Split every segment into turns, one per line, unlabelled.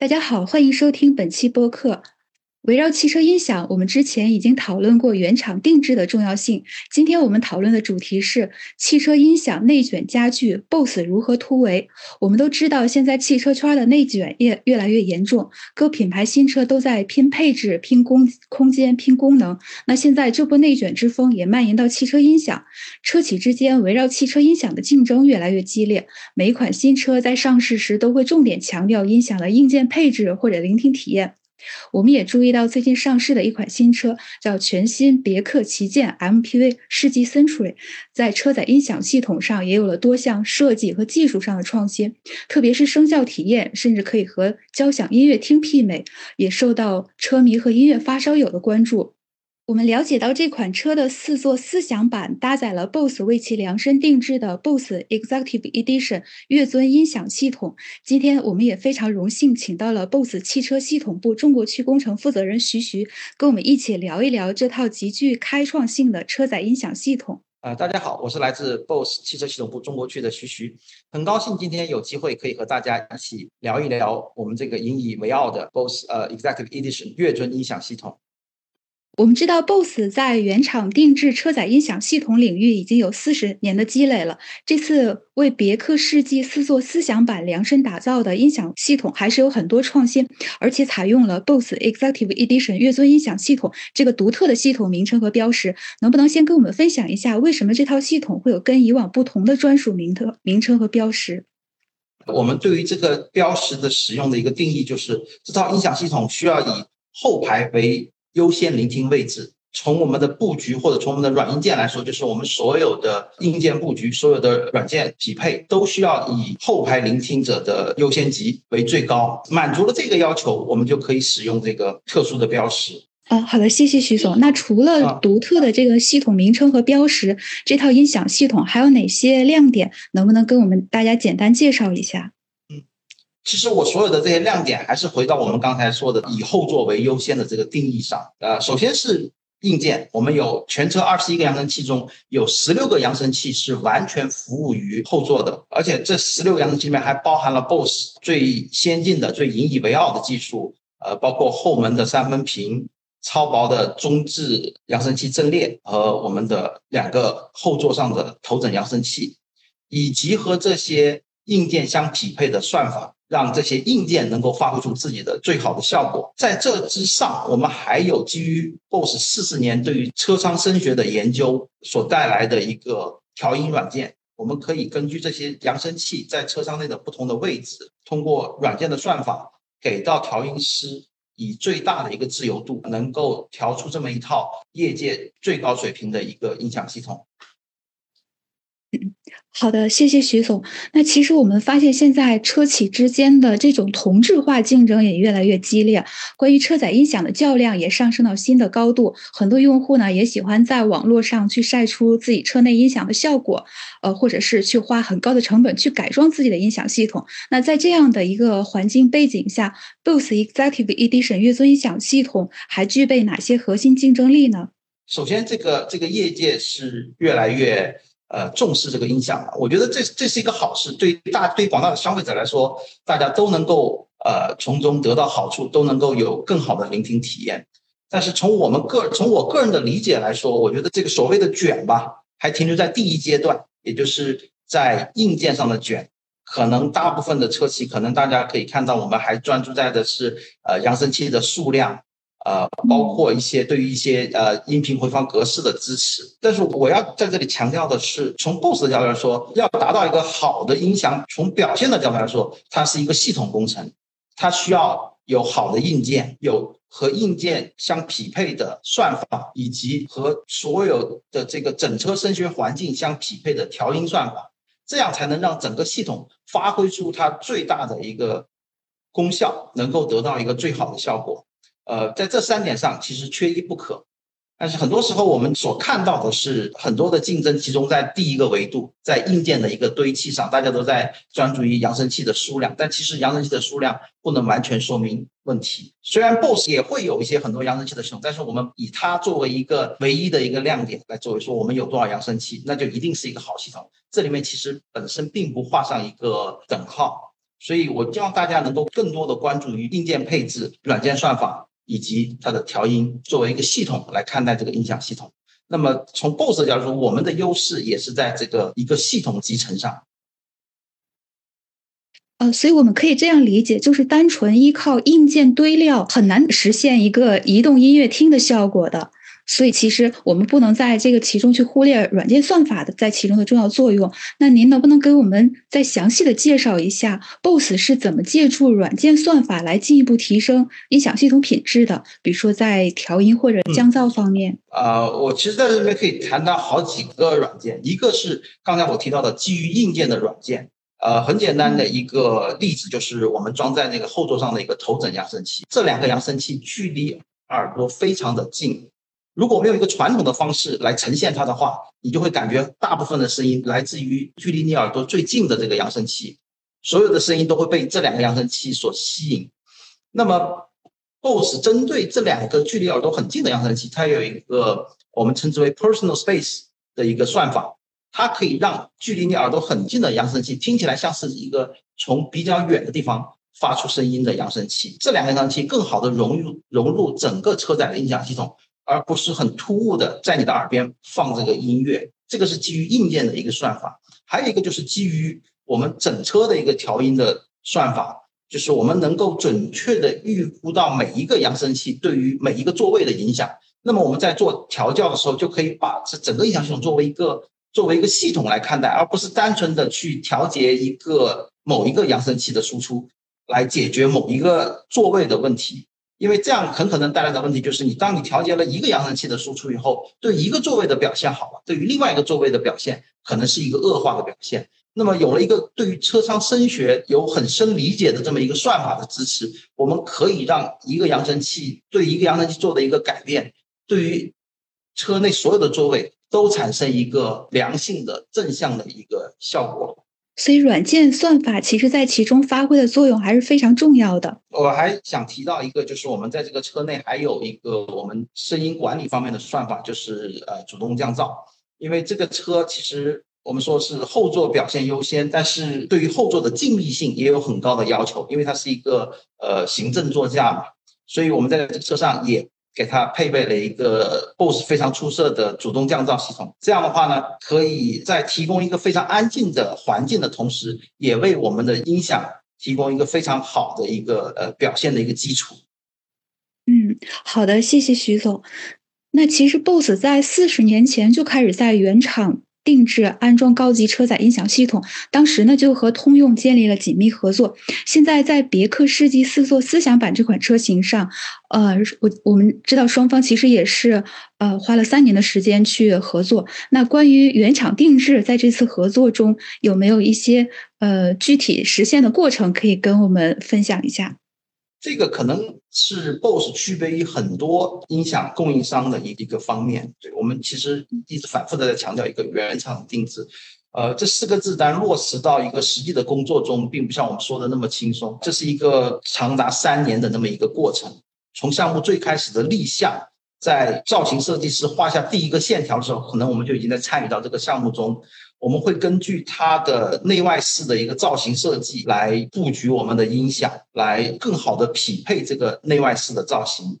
大家好，欢迎收听本期播客。围绕汽车音响，我们之前已经讨论过原厂定制的重要性。今天我们讨论的主题是汽车音响内卷加剧，BOSS 如何突围？我们都知道，现在汽车圈的内卷越越来越严重，各品牌新车都在拼配置、拼空空间、拼功能。那现在这波内卷之风也蔓延到汽车音响，车企之间围绕汽车音响的竞争越来越激烈。每一款新车在上市时都会重点强调音响的硬件配置或者聆听体验。我们也注意到，最近上市的一款新车叫全新别克旗舰 MPV 世纪 Century，在车载音响系统上也有了多项设计和技术上的创新，特别是声效体验，甚至可以和交响音乐厅媲美，也受到车迷和音乐发烧友的关注。我们了解到，这款车的四座思想版搭载了 BOSS 为其量身定制的 BOSS Executive Edition 月尊音响系统。今天，我们也非常荣幸请到了 BOSS 汽车系统部中国区工程负责人徐徐，跟我们一起聊一聊这套极具开创性的车载音响系统。
呃，大家好，我是来自 BOSS 汽车系统部中国区的徐徐，很高兴今天有机会可以和大家一起聊一聊我们这个引以为傲的 BOSS 呃 Executive Edition 月尊音响系统。
我们知道，BOSS 在原厂定制车载音响系统领域已经有四十年的积累了。这次为别克世纪四座思想版量身打造的音响系统，还是有很多创新，而且采用了 BOSS Executive Edition 月尊音响系统这个独特的系统名称和标识。能不能先跟我们分享一下，为什么这套系统会有跟以往不同的专属名特名称和标识？
我们对于这个标识的使用的一个定义，就是这套音响系统需要以后排为优先聆听位置，从我们的布局或者从我们的软硬件来说，就是我们所有的硬件布局、所有的软件匹配，都需要以后排聆听者的优先级为最高。满足了这个要求，我们就可以使用这个特殊的标识。
啊，好的，谢谢徐总。那除了独特的这个系统名称和标识，这套音响系统还有哪些亮点？能不能跟我们大家简单介绍一下？
其实我所有的这些亮点还是回到我们刚才说的以后座为优先的这个定义上。呃，首先是硬件，我们有全车二十一个扬声器中有十六个扬声器是完全服务于后座的，而且这十六个扬声器里面还包含了 BOSS 最先进的、最引以为傲的技术，呃，包括后门的三分屏、超薄的中置扬声器阵列和我们的两个后座上的头枕扬声器，以及和这些硬件相匹配的算法。让这些硬件能够发挥出自己的最好的效果。在这之上，我们还有基于 BOSS 四十年对于车舱声学的研究所带来的一个调音软件。我们可以根据这些扬声器在车舱内的不同的位置，通过软件的算法，给到调音师以最大的一个自由度，能够调出这么一套业界最高水平的一个音响系统。
好的，谢谢徐总。那其实我们发现，现在车企之间的这种同质化竞争也越来越激烈。关于车载音响的较量也上升到新的高度。很多用户呢也喜欢在网络上去晒出自己车内音响的效果，呃，或者是去花很高的成本去改装自己的音响系统。那在这样的一个环境背景下，BOSS Executive Edition 月尊音响系统还具备哪些核心竞争力呢？
首先，这个这个业界是越来越。呃，重视这个音响了，我觉得这这是一个好事，对大对广大的消费者来说，大家都能够呃从中得到好处，都能够有更好的聆听体验。但是从我们个从我个人的理解来说，我觉得这个所谓的卷吧，还停留在第一阶段，也就是在硬件上的卷。可能大部分的车企，可能大家可以看到，我们还专注在的是呃扬声器的数量。呃，包括一些对于一些呃音频回放格式的支持，但是我要在这里强调的是，从 BOSS 的角度来说，要达到一个好的音响，从表现的角度来说，它是一个系统工程，它需要有好的硬件，有和硬件相匹配的算法，以及和所有的这个整车声学环境相匹配的调音算法，这样才能让整个系统发挥出它最大的一个功效，能够得到一个最好的效果。呃，在这三点上其实缺一不可，但是很多时候我们所看到的是很多的竞争集中在第一个维度，在硬件的一个堆砌上，大家都在专注于扬声器的数量，但其实扬声器的数量不能完全说明问题。虽然 BOSS 也会有一些很多扬声器的系统，但是我们以它作为一个唯一的一个亮点来作为说我们有多少扬声器，那就一定是一个好系统。这里面其实本身并不画上一个等号。所以我希望大家能够更多的关注于硬件配置、软件算法以及它的调音作为一个系统来看待这个音响系统。那么从 BOSS 角度说，我们的优势也是在这个一个系统集成上。
呃，所以我们可以这样理解，就是单纯依靠硬件堆料很难实现一个移动音乐厅的效果的。所以其实我们不能在这个其中去忽略软件算法的在其中的重要作用。那您能不能给我们再详细的介绍一下 BOSS 是怎么借助软件算法来进一步提升音响系统品质的？比如说在调音或者降噪方面。
啊，我其实在这边可以谈到好几个软件，一个是刚才我提到的基于硬件的软件。呃，很简单的一个例子就是我们装在那个后座上的一个头枕扬声器，这两个扬声器距离耳朵非常的近。如果没有一个传统的方式来呈现它的话，你就会感觉大部分的声音来自于距离你耳朵最近的这个扬声器，所有的声音都会被这两个扬声器所吸引。那么，BOSS 针对这两个距离耳朵很近的扬声器，它有一个我们称之为 Personal Space 的一个算法。它可以让距离你耳朵很近的扬声器听起来像是一个从比较远的地方发出声音的扬声器。这两个扬声器更好的融入融入整个车载的音响系统，而不是很突兀的在你的耳边放这个音乐。这个是基于硬件的一个算法。还有一个就是基于我们整车的一个调音的算法，就是我们能够准确的预估到每一个扬声器对于每一个座位的影响。那么我们在做调教的时候，就可以把这整个音响系统作为一个。作为一个系统来看待，而不是单纯的去调节一个某一个扬声器的输出，来解决某一个座位的问题。因为这样很可能带来的问题就是，你当你调节了一个扬声器的输出以后，对一个座位的表现好了，对于另外一个座位的表现可能是一个恶化的表现。那么有了一个对于车舱声学有很深理解的这么一个算法的支持，我们可以让一个扬声器对一个扬声器做的一个改变，对于车内所有的座位。都产生一个良性的正向的一个效果，
所以软件算法其实在其中发挥的作用还是非常重要的。
我还想提到一个，就是我们在这个车内还有一个我们声音管理方面的算法，就是呃主动降噪。因为这个车其实我们说是后座表现优先，但是对于后座的静谧性也有很高的要求，因为它是一个呃行政座驾嘛，所以我们在这车上也。给它配备了一个 BOSS 非常出色的主动降噪系统，这样的话呢，可以在提供一个非常安静的环境的同时，也为我们的音响提供一个非常好的一个呃表现的一个基础。
嗯，好的，谢谢徐总。那其实 BOSS 在四十年前就开始在原厂。定制安装高级车载音响系统，当时呢就和通用建立了紧密合作。现在在别克世纪四座思想版这款车型上，呃，我我们知道双方其实也是呃花了三年的时间去合作。那关于原厂定制，在这次合作中有没有一些呃具体实现的过程可以跟我们分享一下？
这个可能是 BOSS 区别于很多音响供应商的一一个方面。对我们其实一直反复的在强调一个原厂定制，呃，这四个字单落实到一个实际的工作中，并不像我们说的那么轻松。这是一个长达三年的那么一个过程，从项目最开始的立项，在造型设计师画下第一个线条的时候，可能我们就已经在参与到这个项目中。我们会根据它的内外饰的一个造型设计来布局我们的音响，来更好的匹配这个内外饰的造型。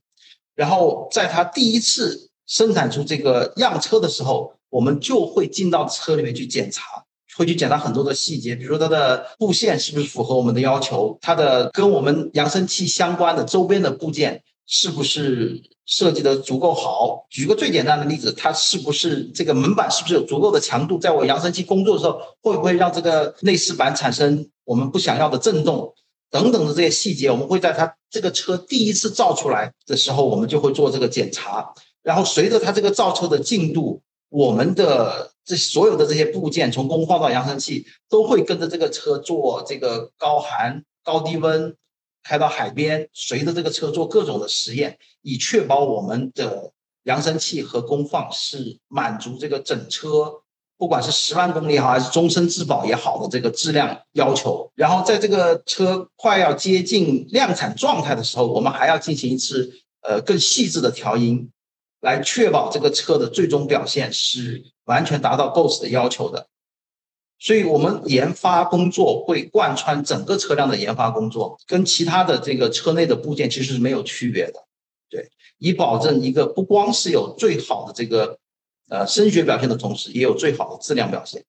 然后在它第一次生产出这个样车的时候，我们就会进到车里面去检查，会去检查很多的细节，比如说它的布线是不是符合我们的要求，它的跟我们扬声器相关的周边的部件是不是。设计的足够好。举个最简单的例子，它是不是这个门板是不是有足够的强度？在我扬声器工作的时候，会不会让这个内饰板产生我们不想要的震动？等等的这些细节，我们会在它这个车第一次造出来的时候，我们就会做这个检查。然后随着它这个造车的进度，我们的这所有的这些部件，从工况到扬声器，都会跟着这个车做这个高寒、高低温。开到海边，随着这个车做各种的实验，以确保我们的扬声器和功放是满足这个整车，不管是十万公里也好，还是终身质保也好的这个质量要求。然后在这个车快要接近量产状态的时候，我们还要进行一次呃更细致的调音，来确保这个车的最终表现是完全达到 BOSS 的要求的。所以我们研发工作会贯穿整个车辆的研发工作，跟其他的这个车内的部件其实是没有区别的。对，以保证一个不光是有最好的这个呃声学表现的同时，也有最好的质量表现。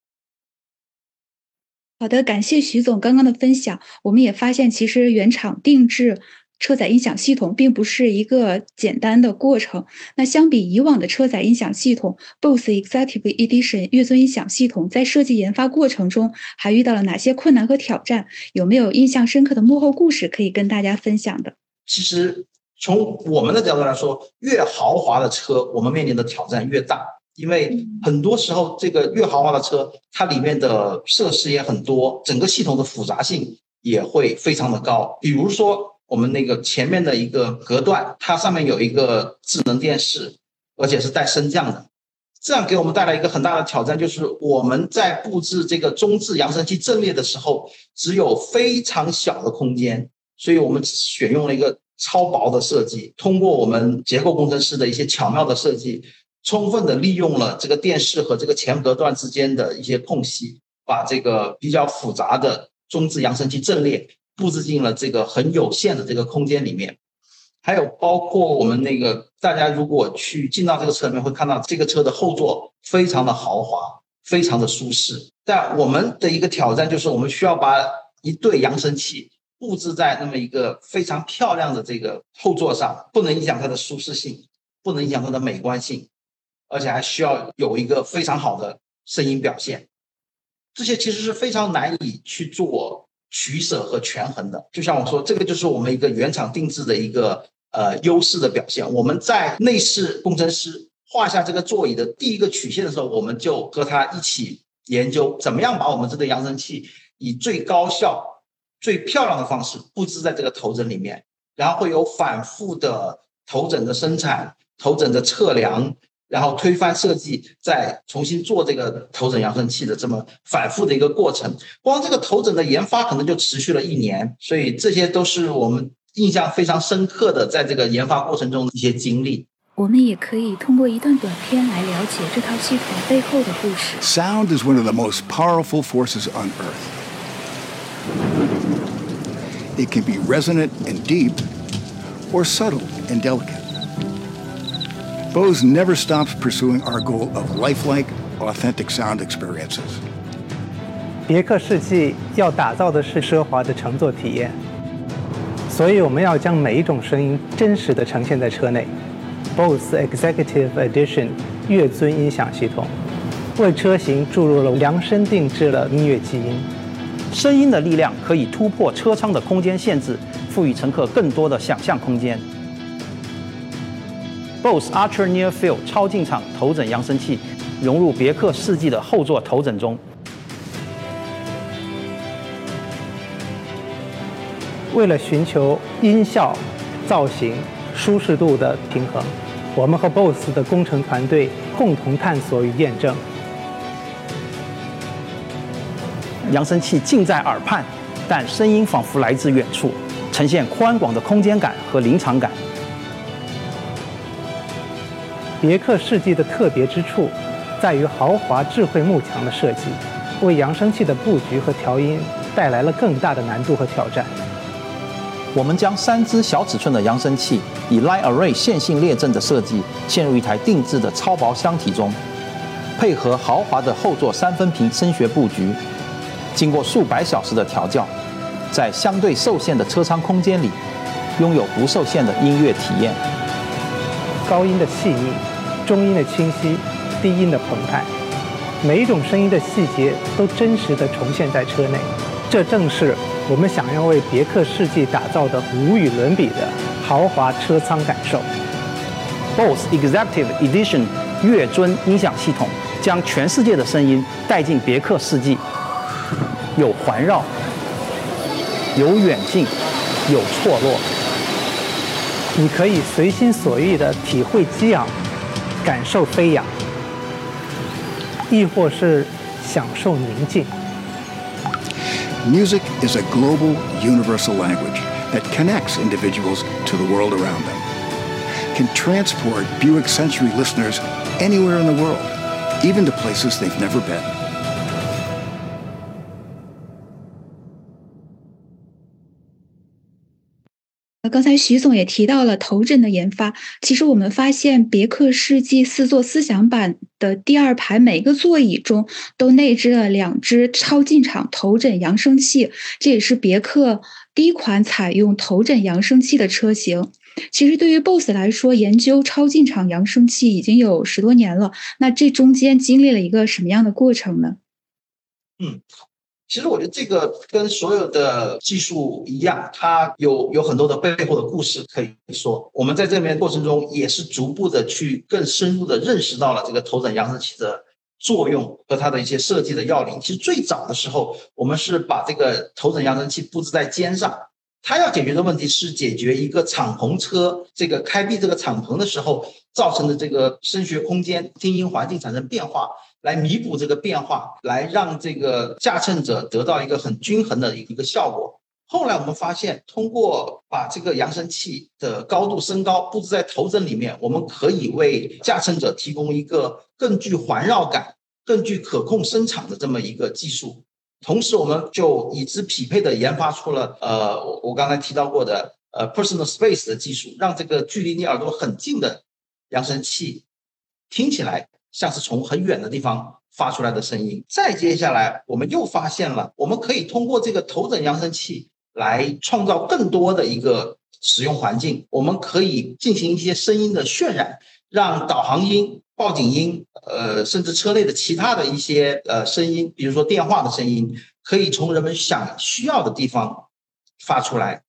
好的，感谢徐总刚刚的分享。我们也发现，其实原厂定制。车载音响系统并不是一个简单的过程。那相比以往的车载音响系统，BOSE Executive Edition 悦尊音响系统在设计研发过程中还遇到了哪些困难和挑战？有没有印象深刻的幕后故事可以跟大家分享的？
其实从我们的角度来说，越豪华的车，我们面临的挑战越大，因为很多时候这个越豪华的车，它里面的设施也很多，整个系统的复杂性也会非常的高。比如说。我们那个前面的一个隔断，它上面有一个智能电视，而且是带升降的，这样给我们带来一个很大的挑战，就是我们在布置这个中置扬声器阵列的时候，只有非常小的空间，所以我们选用了一个超薄的设计，通过我们结构工程师的一些巧妙的设计，充分的利用了这个电视和这个前隔断之间的一些空隙，把这个比较复杂的中置扬声器阵列。布置进了这个很有限的这个空间里面，还有包括我们那个大家如果去进到这个车里面，会看到这个车的后座非常的豪华，非常的舒适。但我们的一个挑战就是，我们需要把一对扬声器布置在那么一个非常漂亮的这个后座上，不能影响它的舒适性，不能影响它的美观性，而且还需要有一个非常好的声音表现。这些其实是非常难以去做。取舍和权衡的，就像我说，这个就是我们一个原厂定制的一个呃优势的表现。我们在内饰工程师画下这个座椅的第一个曲线的时候，我们就和他一起研究怎么样把我们这个扬声器以最高效、最漂亮的方式布置在这个头枕里面，然后会有反复的头枕的生产、头枕的测量。然后推翻设计，再重新做这个头枕扬声器的这么反复的一个过程，光这个头枕的研发可能就持续了一年，所以这些都是我们印象非常深刻的，在这个研发过程中的一些经历。
我们也可以通过一段短片来了解这套系统背后的故事。
Sound is one of the most powerful forces on Earth. It can be resonant and deep, or subtle and delicate. Bose never stops pursuing our goal of lifelike, authentic sound experiences.
别克世纪要打造的是奢华的乘坐体验，所以我们要将每一种声音真实的呈现在车内。Bose Executive Edition 乐尊音响系统为车型注入了量身定制的音乐基因，
声音的力量可以突破车舱的空间限制，赋予乘客更多的想象空间。 Bose Ultra Near Field 超近场头枕扬声器融入别克世纪的后座头枕中。
为了寻求音效、造型、舒适度的平衡，我们和 Bose 的工程团队共同探索与验证。
扬声器近在耳畔，但声音仿佛来自远处，呈现宽广的空间感和临场感。
别克世纪的特别之处，在于豪华智慧幕墙的设计，为扬声器的布局和调音带来了更大的难度和挑战。
我们将三只小尺寸的扬声器以 Line Array 线性列阵的设计嵌入一台定制的超薄箱体中，配合豪华的后座三分屏声学布局，经过数百小时的调教，在相对受限的车舱空间里，拥有不受限的音乐体验。
高音的细腻。中音的清晰，低音的澎湃，每一种声音的细节都真实的重现在车内。这正是我们想要为别克世纪打造的无与伦比的豪华车舱感受。
Bose Executive Edition 月尊音响系统将全世界的声音带进别克世纪，有环绕，有远近，有错落。
你可以随心所欲地体会激昂。感受飞扬，亦或是享受宁静。
Music is a global, universal language that connects individuals to the world around them. Can transport Buick Century listeners anywhere in the world, even to places they've never been.
那刚才徐总也提到了头枕的研发。其实我们发现，别克世纪四座思想版的第二排每个座椅中都内置了两只超进场头枕扬声器，这也是别克第一款采用头枕扬声器的车型。其实对于 BOSS 来说，研究超进场扬声器已经有十多年了。那这中间经历了一个什么样的过程呢？
嗯。其实我觉得这个跟所有的技术一样，它有有很多的背后的故事可以说。我们在这边过程中也是逐步的去更深入的认识到了这个头枕扬声器的作用和它的一些设计的要领。其实最早的时候，我们是把这个头枕扬声器布置在肩上，它要解决的问题是解决一个敞篷车这个开闭这个敞篷的时候造成的这个声学空间、听音环境产生变化。来弥补这个变化，来让这个驾乘者得到一个很均衡的一个效果。后来我们发现，通过把这个扬声器的高度升高，布置在头枕里面，我们可以为驾乘者提供一个更具环绕感、更具可控声场的这么一个技术。同时，我们就与之匹配的研发出了呃，我我刚才提到过的呃，personal space 的技术，让这个距离你耳朵很近的扬声器听起来。像是从很远的地方发出来的声音。再接下来，我们又发现了，我们可以通过这个头枕扬声器来创造更多的一个使用环境。我们可以进行一些声音的渲染，让导航音、报警音，呃，甚至车内的其他的一些呃声音，比如说电话的声音，可以从人们想需要的地方发出来。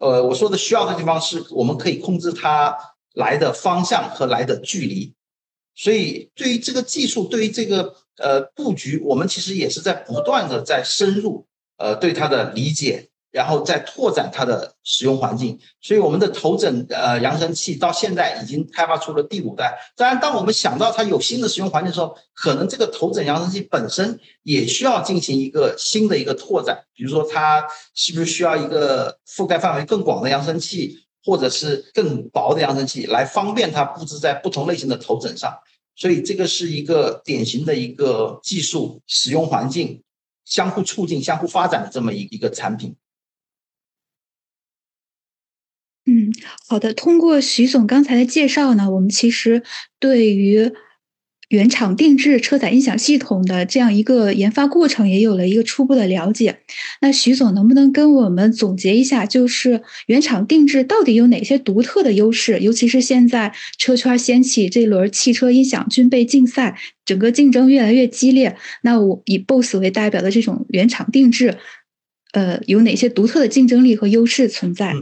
呃，我说的需要的地方是我们可以控制它来的方向和来的距离。所以，对于这个技术，对于这个呃布局，我们其实也是在不断的在深入呃对它的理解，然后再拓展它的使用环境。所以，我们的头枕呃扬声器到现在已经开发出了第五代。当然，当我们想到它有新的使用环境的时候，可能这个头枕扬声器本身也需要进行一个新的一个拓展。比如说，它是不是需要一个覆盖范围更广的扬声器？或者是更薄的扬声器来方便它布置在不同类型的头枕上，所以这个是一个典型的一个技术使用环境相互促进、相互发展的这么一一个产品。
嗯，好的。通过徐总刚才的介绍呢，我们其实对于。原厂定制车载音响系统的这样一个研发过程，也有了一个初步的了解。那徐总能不能跟我们总结一下，就是原厂定制到底有哪些独特的优势？尤其是现在车圈掀起这轮汽车音响军备竞赛，整个竞争越来越激烈。那我以 BOSS 为代表的这种原厂定制，呃，有哪些独特的竞争力和优势存在？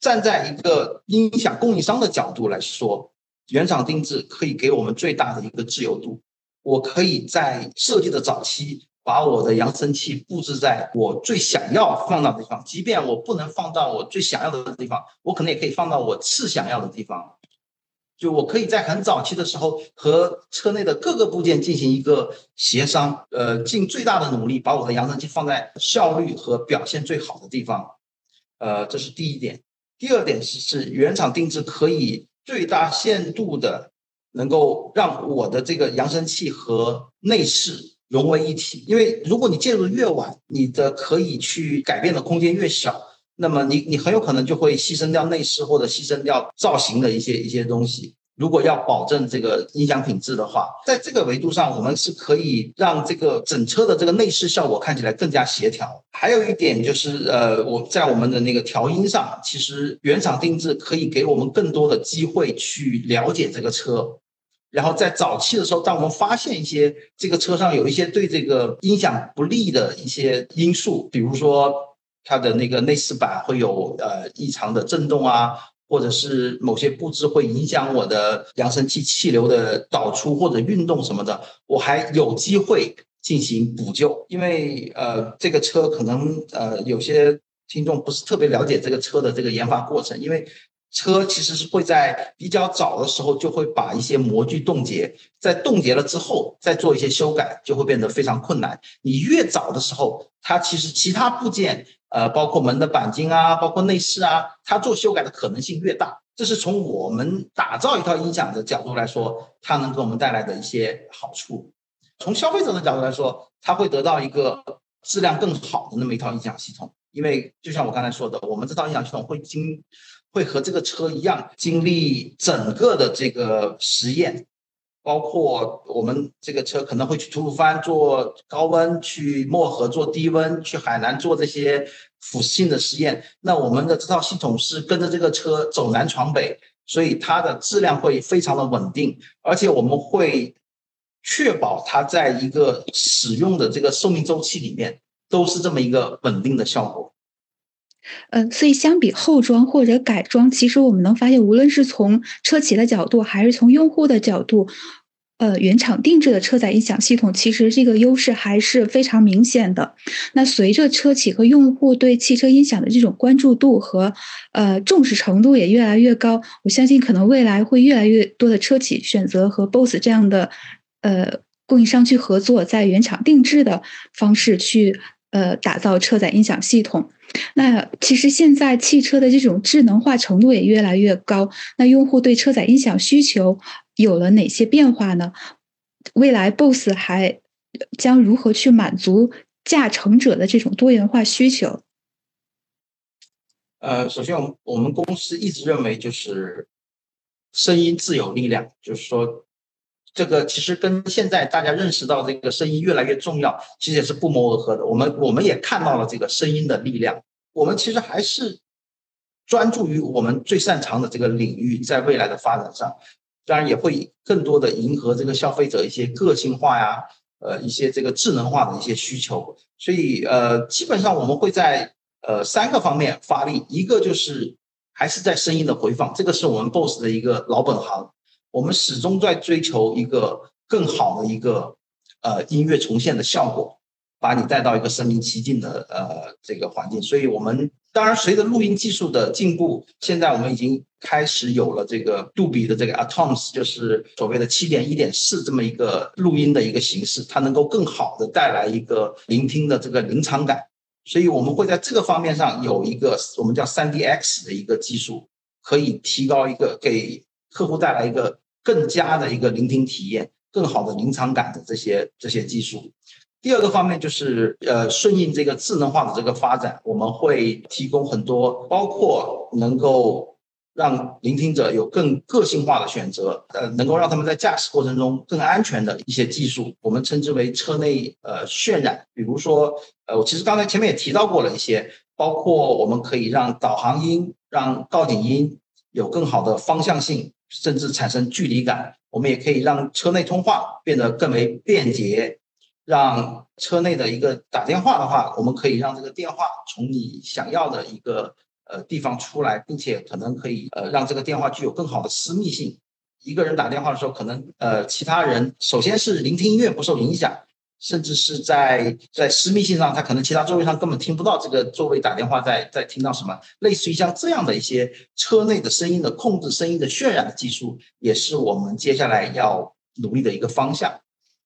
站在一个音响供应商的角度来说。原厂定制可以给我们最大的一个自由度，我可以在设计的早期把我的扬声器布置在我最想要放到的地方，即便我不能放到我最想要的地方，我可能也可以放到我次想要的地方。就我可以在很早期的时候和车内的各个部件进行一个协商，呃，尽最大的努力把我的扬声器放在效率和表现最好的地方。呃，这是第一点。第二点是是原厂定制可以。最大限度的能够让我的这个扬声器和内饰融为一体，因为如果你介入的越晚，你的可以去改变的空间越小，那么你你很有可能就会牺牲掉内饰或者牺牲掉造型的一些一些东西。如果要保证这个音响品质的话，在这个维度上，我们是可以让这个整车的这个内饰效果看起来更加协调。还有一点就是，呃，我在我们的那个调音上，其实原厂定制可以给我们更多的机会去了解这个车。然后在早期的时候，当我们发现一些这个车上有一些对这个音响不利的一些因素，比如说它的那个内饰板会有呃异常的震动啊。或者是某些布置会影响我的扬声器气流的导出或者运动什么的，我还有机会进行补救。因为呃，这个车可能呃有些听众不是特别了解这个车的这个研发过程，因为车其实是会在比较早的时候就会把一些模具冻结，在冻结了之后再做一些修改，就会变得非常困难。你越早的时候，它其实其他部件。呃，包括门的钣金啊，包括内饰啊，它做修改的可能性越大，这是从我们打造一套音响的角度来说，它能给我们带来的一些好处。从消费者的角度来说，他会得到一个质量更好的那么一套音响系统。因为就像我刚才说的，我们这套音响系统会经会和这个车一样经历整个的这个实验。包括我们这个车可能会去吐鲁番做高温，去漠河做低温，去海南做这些腐蚀性的实验。那我们的这套系统是跟着这个车走南闯北，所以它的质量会非常的稳定，而且我们会确保它在一个使用的这个寿命周期里面都是这么一个稳定的效果。
嗯，所以相比后装或者改装，其实我们能发现，无论是从车企的角度，还是从用户的角度，呃，原厂定制的车载音响系统，其实这个优势还是非常明显的。那随着车企和用户对汽车音响的这种关注度和呃重视程度也越来越高，我相信可能未来会越来越多的车企选择和 BOSS 这样的呃供应商去合作，在原厂定制的方式去呃打造车载音响系统。那其实现在汽车的这种智能化程度也越来越高，那用户对车载音响需求有了哪些变化呢？未来 BOSS 还将如何去满足驾乘者的这种多元化需求？
呃，首先，我们我们公司一直认为，就是声音自有力量，就是说，这个其实跟现在大家认识到这个声音越来越重要，其实也是不谋而合的。我们我们也看到了这个声音的力量。我们其实还是专注于我们最擅长的这个领域，在未来的发展上，当然也会更多的迎合这个消费者一些个性化呀，呃，一些这个智能化的一些需求。所以，呃，基本上我们会在呃三个方面发力，一个就是还是在声音的回放，这个是我们 BOSS 的一个老本行，我们始终在追求一个更好的一个呃音乐重现的效果。把你带到一个身临其境的呃这个环境，所以我们当然随着录音技术的进步，现在我们已经开始有了这个杜比的这个 Atoms，就是所谓的七点一点四这么一个录音的一个形式，它能够更好的带来一个聆听的这个临场感，所以我们会在这个方面上有一个我们叫三 D X 的一个技术，可以提高一个给客户带来一个更加的一个聆听体验，更好的临场感的这些这些技术。第二个方面就是，呃，顺应这个智能化的这个发展，我们会提供很多，包括能够让聆听者有更个性化的选择，呃，能够让他们在驾驶过程中更安全的一些技术，我们称之为车内呃渲染。比如说，呃，我其实刚才前面也提到过了一些，包括我们可以让导航音、让告警音有更好的方向性，甚至产生距离感。我们也可以让车内通话变得更为便捷。让车内的一个打电话的话，我们可以让这个电话从你想要的一个呃地方出来，并且可能可以呃让这个电话具有更好的私密性。一个人打电话的时候，可能呃其他人首先是聆听音乐不受影响，甚至是在在私密性上，他可能其他座位上根本听不到这个座位打电话在在听到什么。类似于像这样的一些车内的声音的控制、声音的渲染的技术，也是我们接下来要努力的一个方向。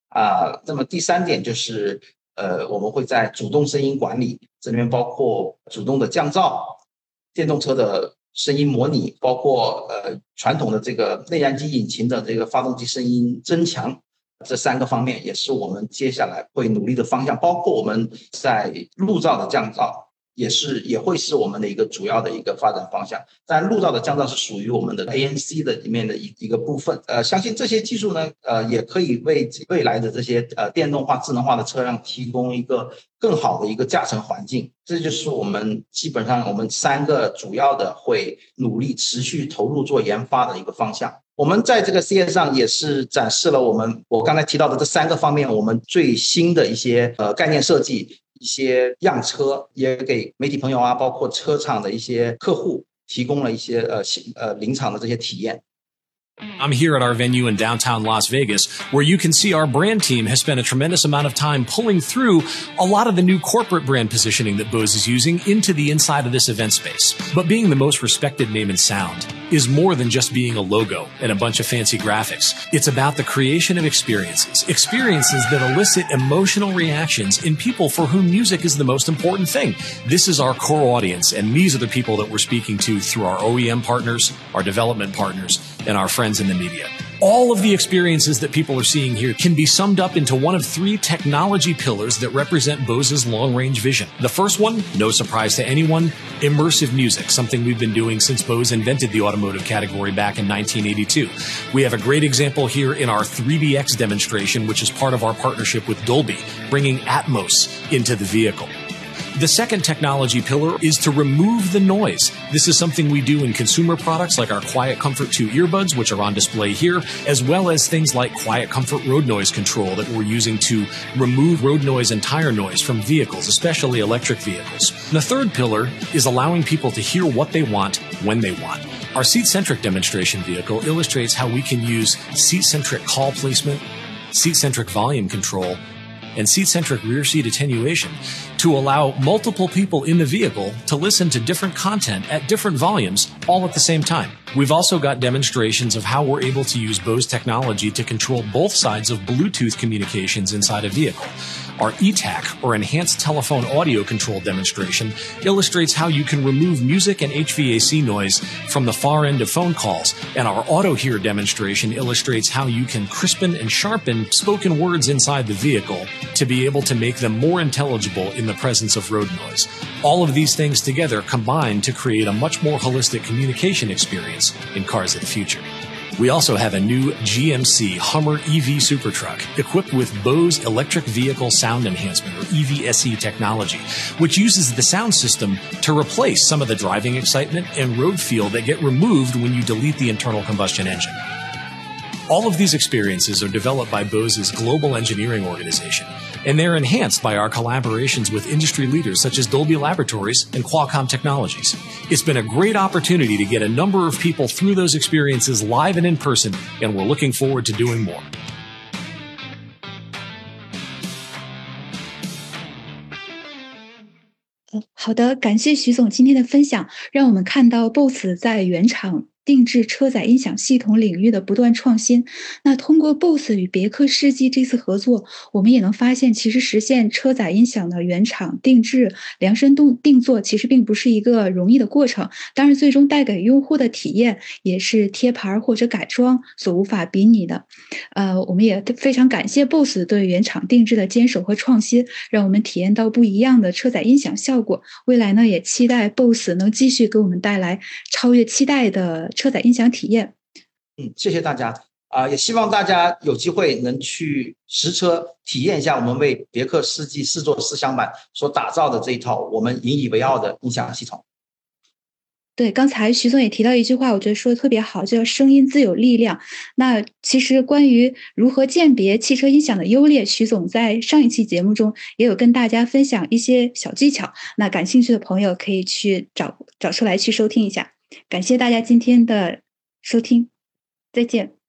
啊，那么第三点就是，呃，我们会在主动声音管理这里面包括主动的降噪、电动车的声音模拟，包括呃传统的这个内燃机引擎的这个发动机声音增强这三个方面，也是我们接下来会努力的方向，包括我们在路噪的降噪。也是也会是我们的一个主要的一个发展方向，但路噪的降噪是属于我们的 ANC 的里面的一一个部分。呃，相信这些技术呢，呃，也可以为未来的这些呃电动化、智能化的车辆提供一个更好的一个驾乘环境。这就是我们基本上我们三个主要的会努力持续投入做研发的一个方向。我们在这个 CES 上也是展示了我们我刚才提到的这三个方面，我们最新的一些呃概念设计。一些样车也给媒体朋友啊，包括车厂的一些客户提供了一些呃呃临场的这些体验。
I'm here at our venue in downtown Las Vegas, where you can see our brand team has spent a tremendous amount of time pulling through a lot of the new corporate brand positioning that Bose is using into the inside of this event space. But being the most respected name in sound is more than just being a logo and a bunch of fancy graphics. It's about the creation of experiences, experiences that elicit emotional reactions in people for whom music is the most important thing. This is our core audience, and these are the people that we're speaking to through our OEM partners, our development partners, and our friends in the media. All of the experiences that people are seeing here can be summed up into one of three technology pillars that represent Bose's long range vision. The first one, no surprise to anyone, immersive music, something we've been doing since Bose invented the automotive category back in 1982. We have a great example here in our 3DX demonstration, which is part of our partnership with Dolby, bringing Atmos into the vehicle. The second technology pillar is to remove the noise. This is something we do in consumer products like our Quiet Comfort 2 earbuds, which are on display here, as well as things like Quiet Comfort road noise control that we're using to remove road noise and tire noise from vehicles, especially electric vehicles. The third pillar is allowing people to hear what they want when they want. Our seat centric demonstration vehicle illustrates how we can use seat centric call placement, seat centric volume control, and seat centric rear seat attenuation to allow multiple people in the vehicle to listen to different content at different volumes all at the same time. We've also got demonstrations of how we're able to use Bose technology to control both sides of Bluetooth communications inside a vehicle. Our ETAC, or Enhanced Telephone Audio Control demonstration, illustrates how you can remove music and HVAC noise from the far end of phone calls, and our Auto Hear demonstration illustrates how you can crispen and sharpen spoken words inside the vehicle to be able to make them more intelligible in the presence of road noise. All of these things together combine to create a much more holistic communication experience in cars of the future. We also have a new GMC Hummer EV Super Truck equipped with Bose electric vehicle sound enhancement or EVSE technology, which uses the sound system to replace some of the driving excitement and road feel that get removed when you delete the internal combustion engine. All of these experiences are developed by Bose's global engineering organization, and they're enhanced by our collaborations with industry leaders such as Dolby Laboratories and Qualcomm Technologies. It's been a great opportunity to get a number of people through those experiences live and in person, and we're looking forward to doing more.
好的，感谢徐总今天的分享，让我们看到 BOSS 在原厂 定制车载音响系统领域的不断创新。那通过 BOSS 与别克世纪这次合作，我们也能发现，其实实现车载音响的原厂定制、量身定定做，其实并不是一个容易的过程。当然，最终带给用户的体验，也是贴牌或者改装所无法比拟的。呃，我们也非常感谢 BOSS 对原厂定制的坚守和创新，让我们体验到不一样的车载音响效果。未来呢，也期待 BOSS 能继续给我们带来超越期待的。车载音响体验，
嗯，谢谢大家啊，也希望大家有机会能去实车体验一下我们为别克世纪四座四厢版所打造的这一套我们引以为傲的音响系统。
对，刚才徐总也提到一句话，我觉得说的特别好，叫“声音自有力量”。那其实关于如何鉴别汽车音响的优劣，徐总在上一期节目中也有跟大家分享一些小技巧。那感兴趣的朋友可以去找找出来去收听一下。感谢大家今天的收听，再见。